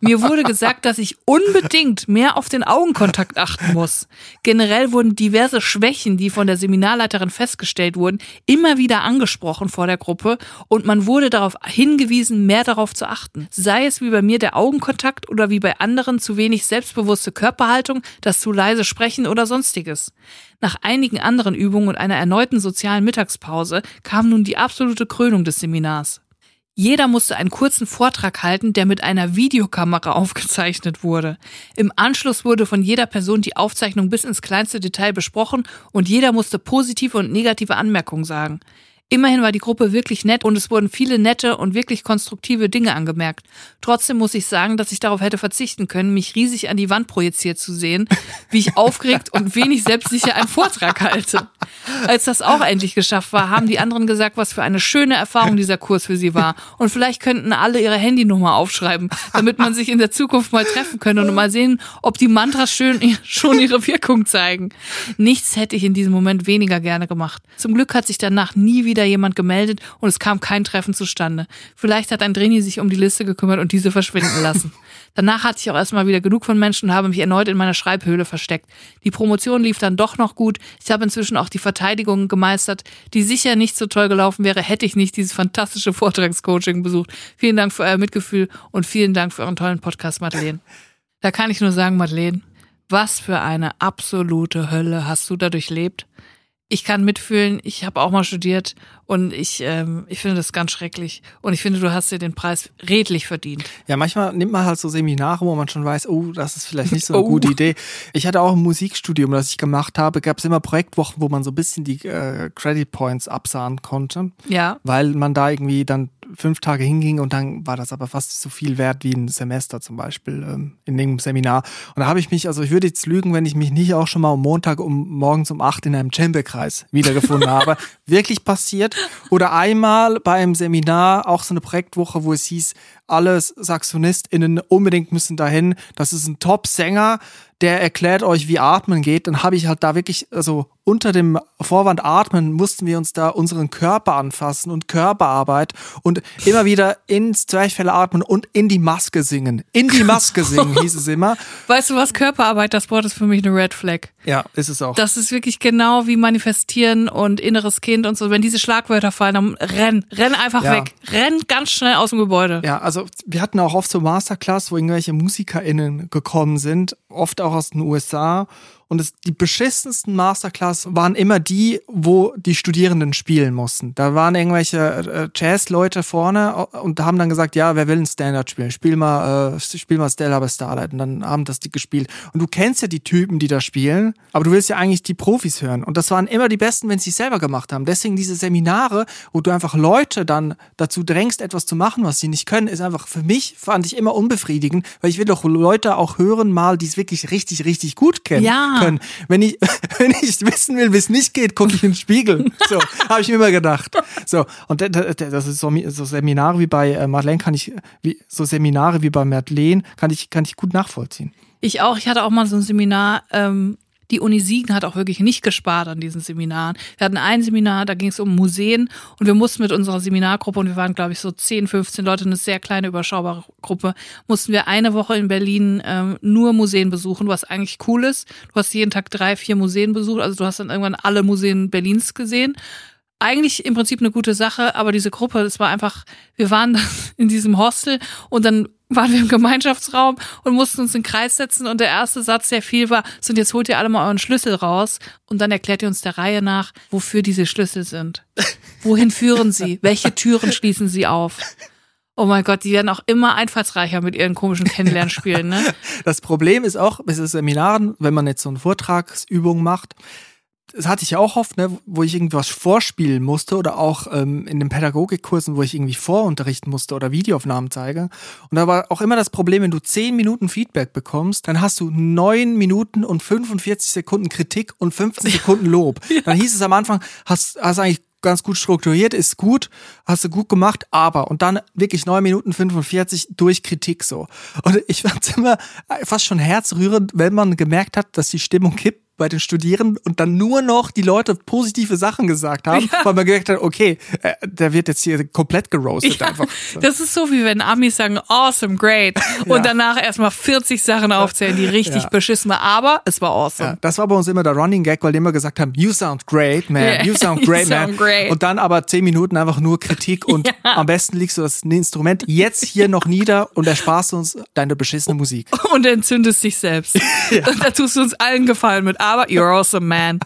Mir wurde gesagt, dass ich unbedingt mehr auf den Augenkontakt achten muss. Generell wurden diverse Schwächen, die von der Seminarleiterin festgestellt wurden, immer wieder angesprochen vor der Gruppe und man wurde darauf hingewiesen, mehr darauf zu achten. Sei es wie bei mir der Augenkontakt oder wie bei anderen zu wenig selbstbewusste Körperhaltung, das zu leise Sprechen oder sonstiges. Nach einigen anderen Übungen und einer erneuten sozialen Mittagspause kam nun die absolute Krönung des Seminars. Jeder musste einen kurzen Vortrag halten, der mit einer Videokamera [laughs] aufgezeichnet wurde. Im Anschluss wurde von jeder Person die Aufzeichnung bis ins kleinste Detail besprochen und jeder musste positive und negative Anmerkungen sagen. Immerhin war die Gruppe wirklich nett und es wurden viele nette und wirklich konstruktive Dinge angemerkt. Trotzdem muss ich sagen, dass ich darauf hätte verzichten können, mich riesig an die Wand projiziert zu sehen, wie ich aufgeregt und wenig selbstsicher einen Vortrag halte. Als das auch endlich geschafft war, haben die anderen gesagt, was für eine schöne Erfahrung dieser Kurs für sie war. Und vielleicht könnten alle ihre Handynummer aufschreiben, damit man sich in der Zukunft mal treffen könnte und mal sehen, ob die Mantras schön, schon ihre Wirkung zeigen. Nichts hätte ich in diesem Moment weniger gerne gemacht. Zum Glück hat sich danach nie wieder wieder jemand gemeldet und es kam kein Treffen zustande. Vielleicht hat ein Drini sich um die Liste gekümmert und diese verschwinden lassen. [laughs] Danach hatte ich auch erstmal wieder genug von Menschen und habe mich erneut in meiner Schreibhöhle versteckt. Die Promotion lief dann doch noch gut. Ich habe inzwischen auch die Verteidigung gemeistert, die sicher nicht so toll gelaufen wäre, hätte ich nicht dieses fantastische Vortragscoaching besucht. Vielen Dank für euer Mitgefühl und vielen Dank für euren tollen Podcast, Madeleine. Da kann ich nur sagen, Madeleine, was für eine absolute Hölle hast du da durchlebt? Ich kann mitfühlen, ich habe auch mal studiert und ich, ähm, ich finde das ganz schrecklich. Und ich finde, du hast dir den Preis redlich verdient. Ja, manchmal nimmt man halt so Seminare, wo man schon weiß, oh, das ist vielleicht nicht so eine [laughs] oh. gute Idee. Ich hatte auch ein Musikstudium, das ich gemacht habe, gab es immer Projektwochen, wo man so ein bisschen die äh, Credit Points absahen konnte. Ja. Weil man da irgendwie dann fünf Tage hinging und dann war das aber fast so viel wert wie ein Semester zum Beispiel ähm, in dem Seminar. Und da habe ich mich, also ich würde jetzt lügen, wenn ich mich nicht auch schon mal am Montag um morgens um acht in einem Chamberkreis wiedergefunden [laughs] habe. Wirklich passiert. Oder einmal bei einem Seminar, auch so eine Projektwoche, wo es hieß, alle SaxophonistInnen unbedingt müssen dahin. Das ist ein Top-Sänger, der erklärt euch, wie Atmen geht. Dann habe ich halt da wirklich, also unter dem Vorwand Atmen mussten wir uns da unseren Körper anfassen und Körperarbeit und immer wieder ins Zwerchfell atmen und in die Maske singen. In die Maske singen hieß es immer. [laughs] Weißt du was? Körperarbeit, das Wort ist für mich eine Red Flag. Ja, ist es auch. Das ist wirklich genau wie manifestieren und inneres Kind und so. Wenn diese Schlagwörter fallen, dann renn, renn einfach Ja. weg. Renn ganz schnell aus dem Gebäude. Ja, also wir hatten auch oft so Masterclass, wo irgendwelche MusikerInnen gekommen sind, oft auch aus den USA. Und es, die beschissensten Masterclass waren immer die, wo die Studierenden spielen mussten. Da waren irgendwelche äh, Jazz-Leute vorne und haben dann gesagt, ja, wer will ein Standard spielen? Spiel mal, äh, spiel mal Stella bei Starlight. Und dann haben das die gespielt. Und du kennst ja die Typen, die da spielen, aber du willst ja eigentlich die Profis hören. Und das waren immer die Besten, wenn sie es selber gemacht haben. Deswegen diese Seminare, wo du einfach Leute dann dazu drängst, etwas zu machen, was sie nicht können, ist einfach für mich, fand ich immer unbefriedigend, weil ich will doch Leute auch hören mal, die es wirklich richtig, richtig gut kennen Ja. Können. Wenn ich, [laughs] wenn ich wissen will, wie es nicht geht, gucke ich in den Spiegel. So, [laughs] habe ich mir immer gedacht. So, und da- da- da- das ist so, so Seminare wie bei äh, Madeleine kann ich, wie, so Seminare wie bei Madeleine kann ich, kann ich gut nachvollziehen. Ich auch. Ich hatte auch mal so ein Seminar. Ähm, die Uni Siegen hat auch wirklich nicht gespart an diesen Seminaren. Wir hatten ein Seminar, da ging es um Museen und wir mussten mit unserer Seminargruppe, und wir waren, glaube ich, so 10, 15 Leute, eine sehr kleine, überschaubare Gruppe, mussten wir eine Woche in Berlin ähm, nur Museen besuchen, was eigentlich cool ist. Du hast jeden Tag drei, vier Museen besucht, also du hast dann irgendwann alle Museen Berlins gesehen eigentlich im Prinzip eine gute Sache, aber diese Gruppe, das war einfach, wir waren [laughs] in diesem Hostel und dann waren wir im Gemeinschaftsraum und mussten uns in den Kreis setzen und der erste Satz, der viel war, sind jetzt holt ihr alle mal euren Schlüssel raus und dann erklärt ihr uns der Reihe nach, wofür diese Schlüssel sind. Wohin führen sie? Welche Türen schließen sie auf? Oh mein Gott, die werden auch immer einfallsreicher mit ihren komischen Kennenlernspielen, ne? Das Problem ist auch, bei Seminaren, wenn man jetzt so eine Vortragsübung macht, das hatte ich ja auch oft, ne, wo ich irgendwas vorspielen musste oder auch ähm, in den Pädagogikkursen, wo ich irgendwie vorunterrichten musste oder Videoaufnahmen zeige. Und da war auch immer das Problem, wenn du 10 Minuten Feedback bekommst, dann hast du 9 Minuten und 45 Sekunden Kritik und 15 Sekunden Lob. [laughs] Dann hieß es am Anfang, hast, hast eigentlich ganz gut strukturiert, ist gut, hast du gut gemacht, aber und dann wirklich 9 Minuten 45 durch Kritik so. Und ich fand's immer fast schon herzrührend, wenn man gemerkt hat, dass die Stimmung kippt bei den Studierenden und dann nur noch die Leute positive Sachen gesagt haben, weil man gemerkt hat, okay, äh, der wird jetzt hier komplett geroastet einfach. So. Das ist so, wie wenn Amis sagen, awesome, great. Und Ja. danach erstmal 40 Sachen aufzählen, die richtig Ja. beschissen waren. Aber es war Ja, awesome. das war bei uns immer der Running Gag, weil die immer gesagt haben, you sound great, man, Yeah. you sound [laughs] You great, man. sound great. Und dann aber zehn Minuten einfach nur Kritik und [laughs] am besten legst du das Instrument jetzt hier noch nieder und ersparst uns deine beschissene Musik. Und entzündest dich selbst. [laughs] Und da tust du uns allen Gefallen mit. Aber you're awesome, man.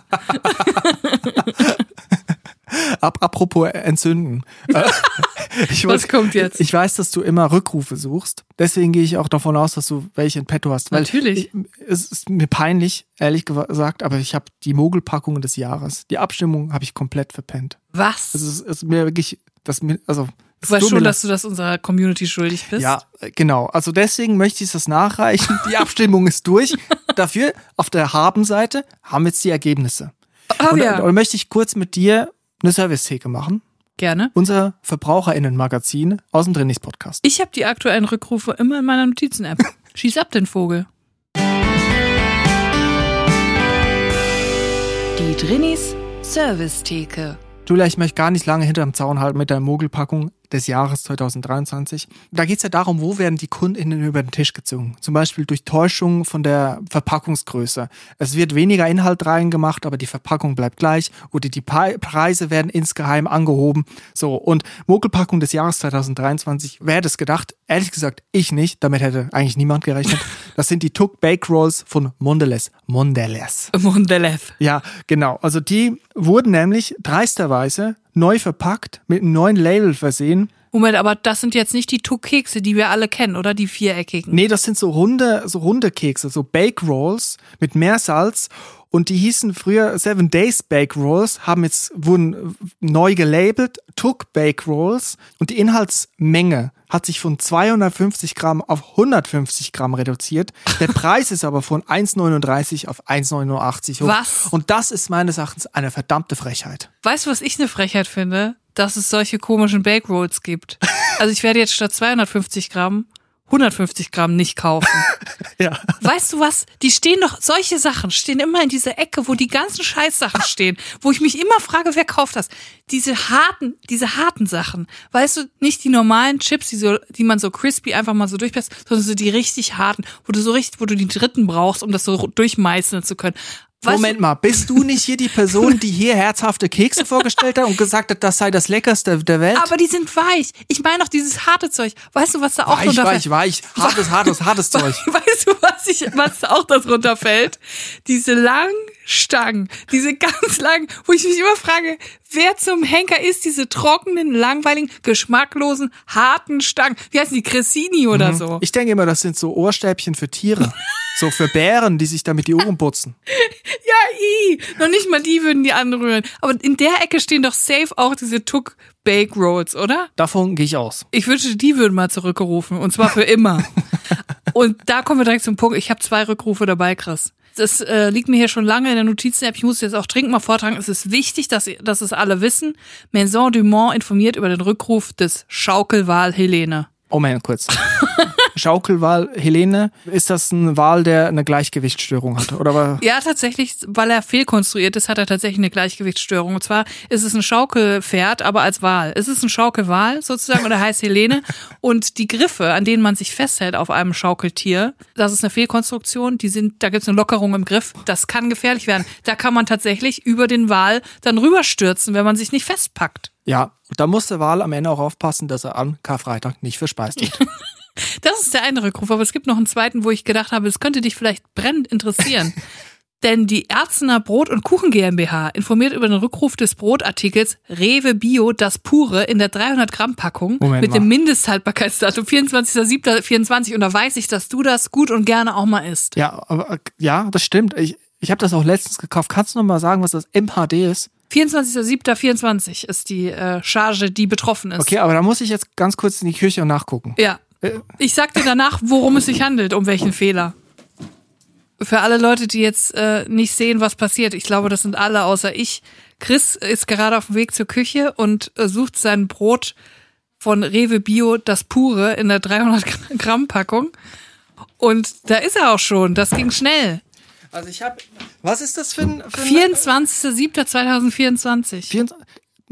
Ab, apropos entzünden. [laughs] Ich Was kommt jetzt? Ich weiß, dass du immer Rückrufe suchst. Deswegen gehe ich auch davon aus, dass du welche in petto hast. Natürlich. Ich, es ist mir peinlich, ehrlich gesagt, aber ich habe die Mogelpackung des Jahres. Die Abstimmung habe ich komplett verpennt. Was? Es ist, es ist mir wirklich, das mir, also. Du weißt schon, dass du das unserer Community schuldig bist? Ja, äh, genau. Also deswegen möchte ich das nachreichen. Die Abstimmung ist durch. Dafür auf der Haben-Seite haben wir jetzt die Ergebnisse. Oh, und, ja. und möchte ich kurz mit dir eine Service-Theke machen. Gerne. Unser VerbraucherInnen-Magazin aus dem Trainings-Podcast. Ich habe die aktuellen Rückrufe immer in meiner Notizen-App. [laughs] Schieß ab den Vogel. Die Drinis Service-Theke. Julia, ich möchte gar nicht lange hinterm Zaun halten mit der Mogelpackung des Jahres 2023. Da geht es ja darum, wo werden die KundInnen über den Tisch gezogen. Zum Beispiel durch Täuschung von der Verpackungsgröße. Es wird weniger Inhalt reingemacht, aber die Verpackung bleibt gleich oder die Preise werden insgeheim angehoben. So, und Mogelpackung des Jahres 2023, wer hätte es gedacht? Ehrlich gesagt, ich nicht. Damit hätte eigentlich niemand gerechnet. Das sind die Tuck Bake Rolls von Mondelez. Mondelez. Mondelev. Ja, genau. Also die wurden nämlich dreisterweise neu verpackt, mit einem neuen Label versehen. Moment, aber das sind jetzt nicht die Tuck-Kekse, die wir alle kennen, oder? Die viereckigen. Nee, das sind so runde, so runde Kekse, so Bake Rolls mit Meersalz Und die hießen früher Seven Days Bake Rolls, haben jetzt, wurden neu gelabelt, Took Bake Rolls. Und die Inhaltsmenge hat sich von 250 Gramm auf 150 Gramm reduziert. Der [laughs] Preis ist aber von 1,39 auf 1,89 hoch. Was? Und das ist meines Erachtens eine verdammte Frechheit. Weißt du, was ich eine Frechheit finde? Dass es solche komischen Bake Rolls gibt. [laughs] Also ich werde jetzt statt 250 Gramm 150 Gramm nicht kaufen. [laughs] Ja. Weißt du was? Die stehen doch, solche Sachen stehen immer in dieser Ecke, wo die ganzen Scheißsachen [laughs] stehen, wo ich mich immer frage, wer kauft das? Diese harten, diese harten Sachen. Weißt du, nicht die normalen Chips, die so, die man so crispy einfach mal so durchpresst, sondern so die richtig harten, wo du so richtig, wo du die dritten brauchst, um das so durchmeißeln zu können. Moment mal, bist du nicht hier die Person, die hier herzhafte Kekse vorgestellt hat und gesagt hat, das sei das leckerste der Welt? aber die sind weich. Ich meine doch dieses harte Zeug. Weißt du, was da auch weich, drunter weich, weich, hartes, hartes, hartes [laughs] Zeug. Weißt du, was ich, was da auch darunter fällt? Diese langen Stangen, diese ganz langen, wo ich mich immer frage, wer zum Henker ist diese trockenen, langweiligen, geschmacklosen, harten Stangen? Wie heißen die? Cressini oder so? Ich denke immer, das sind so Ohrstäbchen für Tiere. [laughs] so für Bären, die sich damit die Ohren putzen. [laughs] Ja, i. Noch nicht mal die würden die anrühren. Aber in der Ecke stehen doch safe auch diese Tuck Bake Rolls, oder? Davon gehe ich aus. Ich wünschte, die würden mal zurückgerufen. Und zwar für immer. [laughs] und da kommen wir direkt zum Punkt. Ich habe zwei Rückrufe dabei, Chris. Das äh, liegt mir hier schon lange in der Notizen-App. Ich muss jetzt auch dringend mal vortragen. Es ist wichtig, dass, dass es alle wissen. Maison Dumont informiert über den Rückruf des Schaukelwal Helene. Moment, kurz. [laughs] Schaukelwal, Helene, ist das ein Wal, der eine Gleichgewichtsstörung hat? Oder war, Ja, tatsächlich, weil er fehlkonstruiert ist, hat er tatsächlich eine Gleichgewichtsstörung. Und zwar ist es ein Schaukelpferd, aber als Wal. Es ist ein Schaukelwal sozusagen und er heißt Helene. [laughs] Und die Griffe, an denen man sich festhält auf einem Schaukeltier, das ist eine Fehlkonstruktion. Die sind, da gibt's eine Lockerung im Griff. Das kann gefährlich werden. Da kann man tatsächlich über den Wal dann rüberstürzen, wenn man sich nicht festpackt. ja, da muss der Wal am Ende auch aufpassen, dass er am Karfreitag nicht verspeist wird. [laughs] Das ist der eine Rückruf, aber es gibt noch einen zweiten, wo ich gedacht habe, es könnte dich vielleicht brennend interessieren. [laughs] Denn die Erzener Brot- und Kuchen GmbH informiert über den Rückruf des Brotartikels Rewe Bio das Pure in der 300 Gramm Packung Moment mit mal. dem Mindesthaltbarkeitsdatum 24.07.24 und da weiß ich, dass du das gut und gerne auch mal isst. ja, aber äh, ja, das stimmt. Ich, ich habe das auch letztens gekauft. Kannst du noch mal sagen, was das MHD ist? 24.07.24 ist die äh, Charge, die betroffen ist. Okay, aber da muss ich jetzt ganz kurz in die Küche und nachgucken. Ja. Ich sag dir danach, worum es sich handelt, um welchen Fehler. Für alle Leute, die jetzt äh, nicht sehen, was passiert, ich glaube, das sind alle außer ich. Chris ist gerade auf dem Weg zur Küche und äh, sucht sein Brot von Rewe Bio, das pure, in der 300 Gramm Packung. Und da ist er auch schon. Das ging schnell. Also ich habe, was ist das für ein... Für ein 24.07.2024.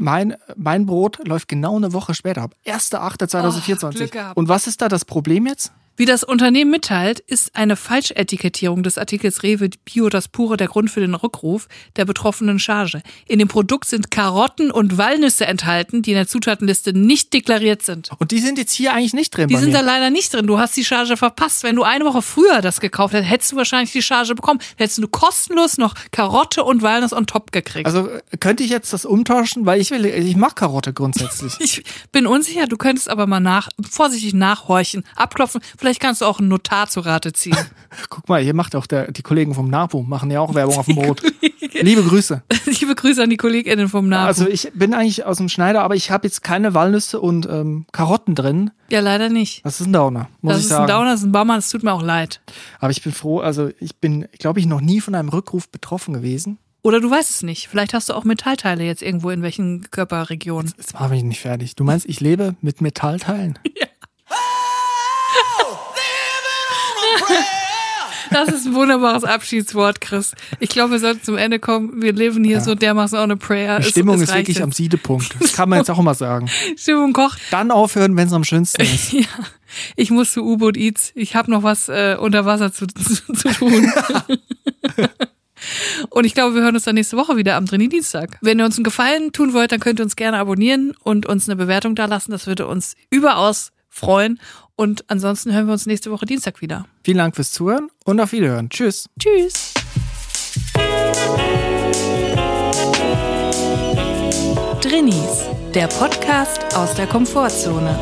24 mein, mein Brot läuft genau eine Woche später ab. 1.8.2024. Oh. Und was ist da das Problem jetzt? Wie das Unternehmen mitteilt, ist eine Falschetikettierung des Artikels Rewe Bio das pure der Grund für den Rückruf der betroffenen Charge. In dem Produkt sind Karotten und Walnüsse enthalten, die in der Zutatenliste nicht deklariert sind. Und die sind jetzt hier eigentlich nicht drin Die sind mir. da leider nicht drin. Du hast die Charge verpasst. Wenn du eine Woche früher das gekauft hättest, hättest du wahrscheinlich die Charge bekommen. Hättest du kostenlos noch Karotte und Walnuss on top gekriegt. also äh, könnte ich jetzt das umtauschen, weil ich will, ich mag Karotte grundsätzlich. [laughs] ich bin unsicher, du könntest aber mal nach, vorsichtig nachhorchen, abklopfen. Vielleicht kannst du auch einen Notar zu Rate ziehen. [laughs] Guck mal, hier macht auch der, die Kollegen vom NABU, machen ja auch Werbung auf dem Brot. Liebe Grüße. [laughs] Liebe Grüße an die KollegInnen vom NABU. Also ich bin eigentlich aus dem Schneider, aber ich habe jetzt keine Walnüsse und ähm, Karotten drin. ja, leider nicht. Das ist ein Downer, muss das ich ist sagen. ein Downer, das ist ein Baumann, es tut mir auch leid. Aber ich bin froh, also ich bin, glaube ich, noch nie von einem Rückruf betroffen gewesen. Oder du weißt es nicht. Vielleicht hast du auch Metallteile jetzt irgendwo in welchen Körperregionen. Jetzt mache ich nicht fertig. Du meinst, ich lebe mit Metallteilen? [laughs] Das ist ein wunderbares Abschiedswort, Chris. Ich glaube, wir sollten zum Ende kommen. Wir leben hier so dermaßen on a prayer. Die Es- Stimmung es ist reicht wirklich jetzt. am Siedepunkt. Das [laughs] kann man jetzt auch mal sagen. Stimmung kocht. Dann aufhören, wenn es am schönsten [laughs] ist. Ja, ich muss zu U-Boot Eats. Ich habe noch was äh, unter Wasser zu, [laughs] zu, zu tun. Und ich glaube, wir hören uns dann nächste Woche wieder am Trainee-Dienstag. Wenn ihr uns einen Gefallen tun wollt, dann könnt ihr uns gerne abonnieren und uns eine Bewertung da lassen. Das würde uns überaus freuen. Und ansonsten hören wir uns nächste Woche Dienstag wieder. Vielen Dank fürs Zuhören und auf Wiederhören. Tschüss. Tschüss. Drinis, der Podcast aus der Komfortzone.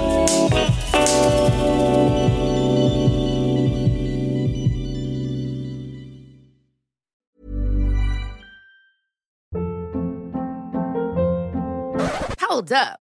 Hold up.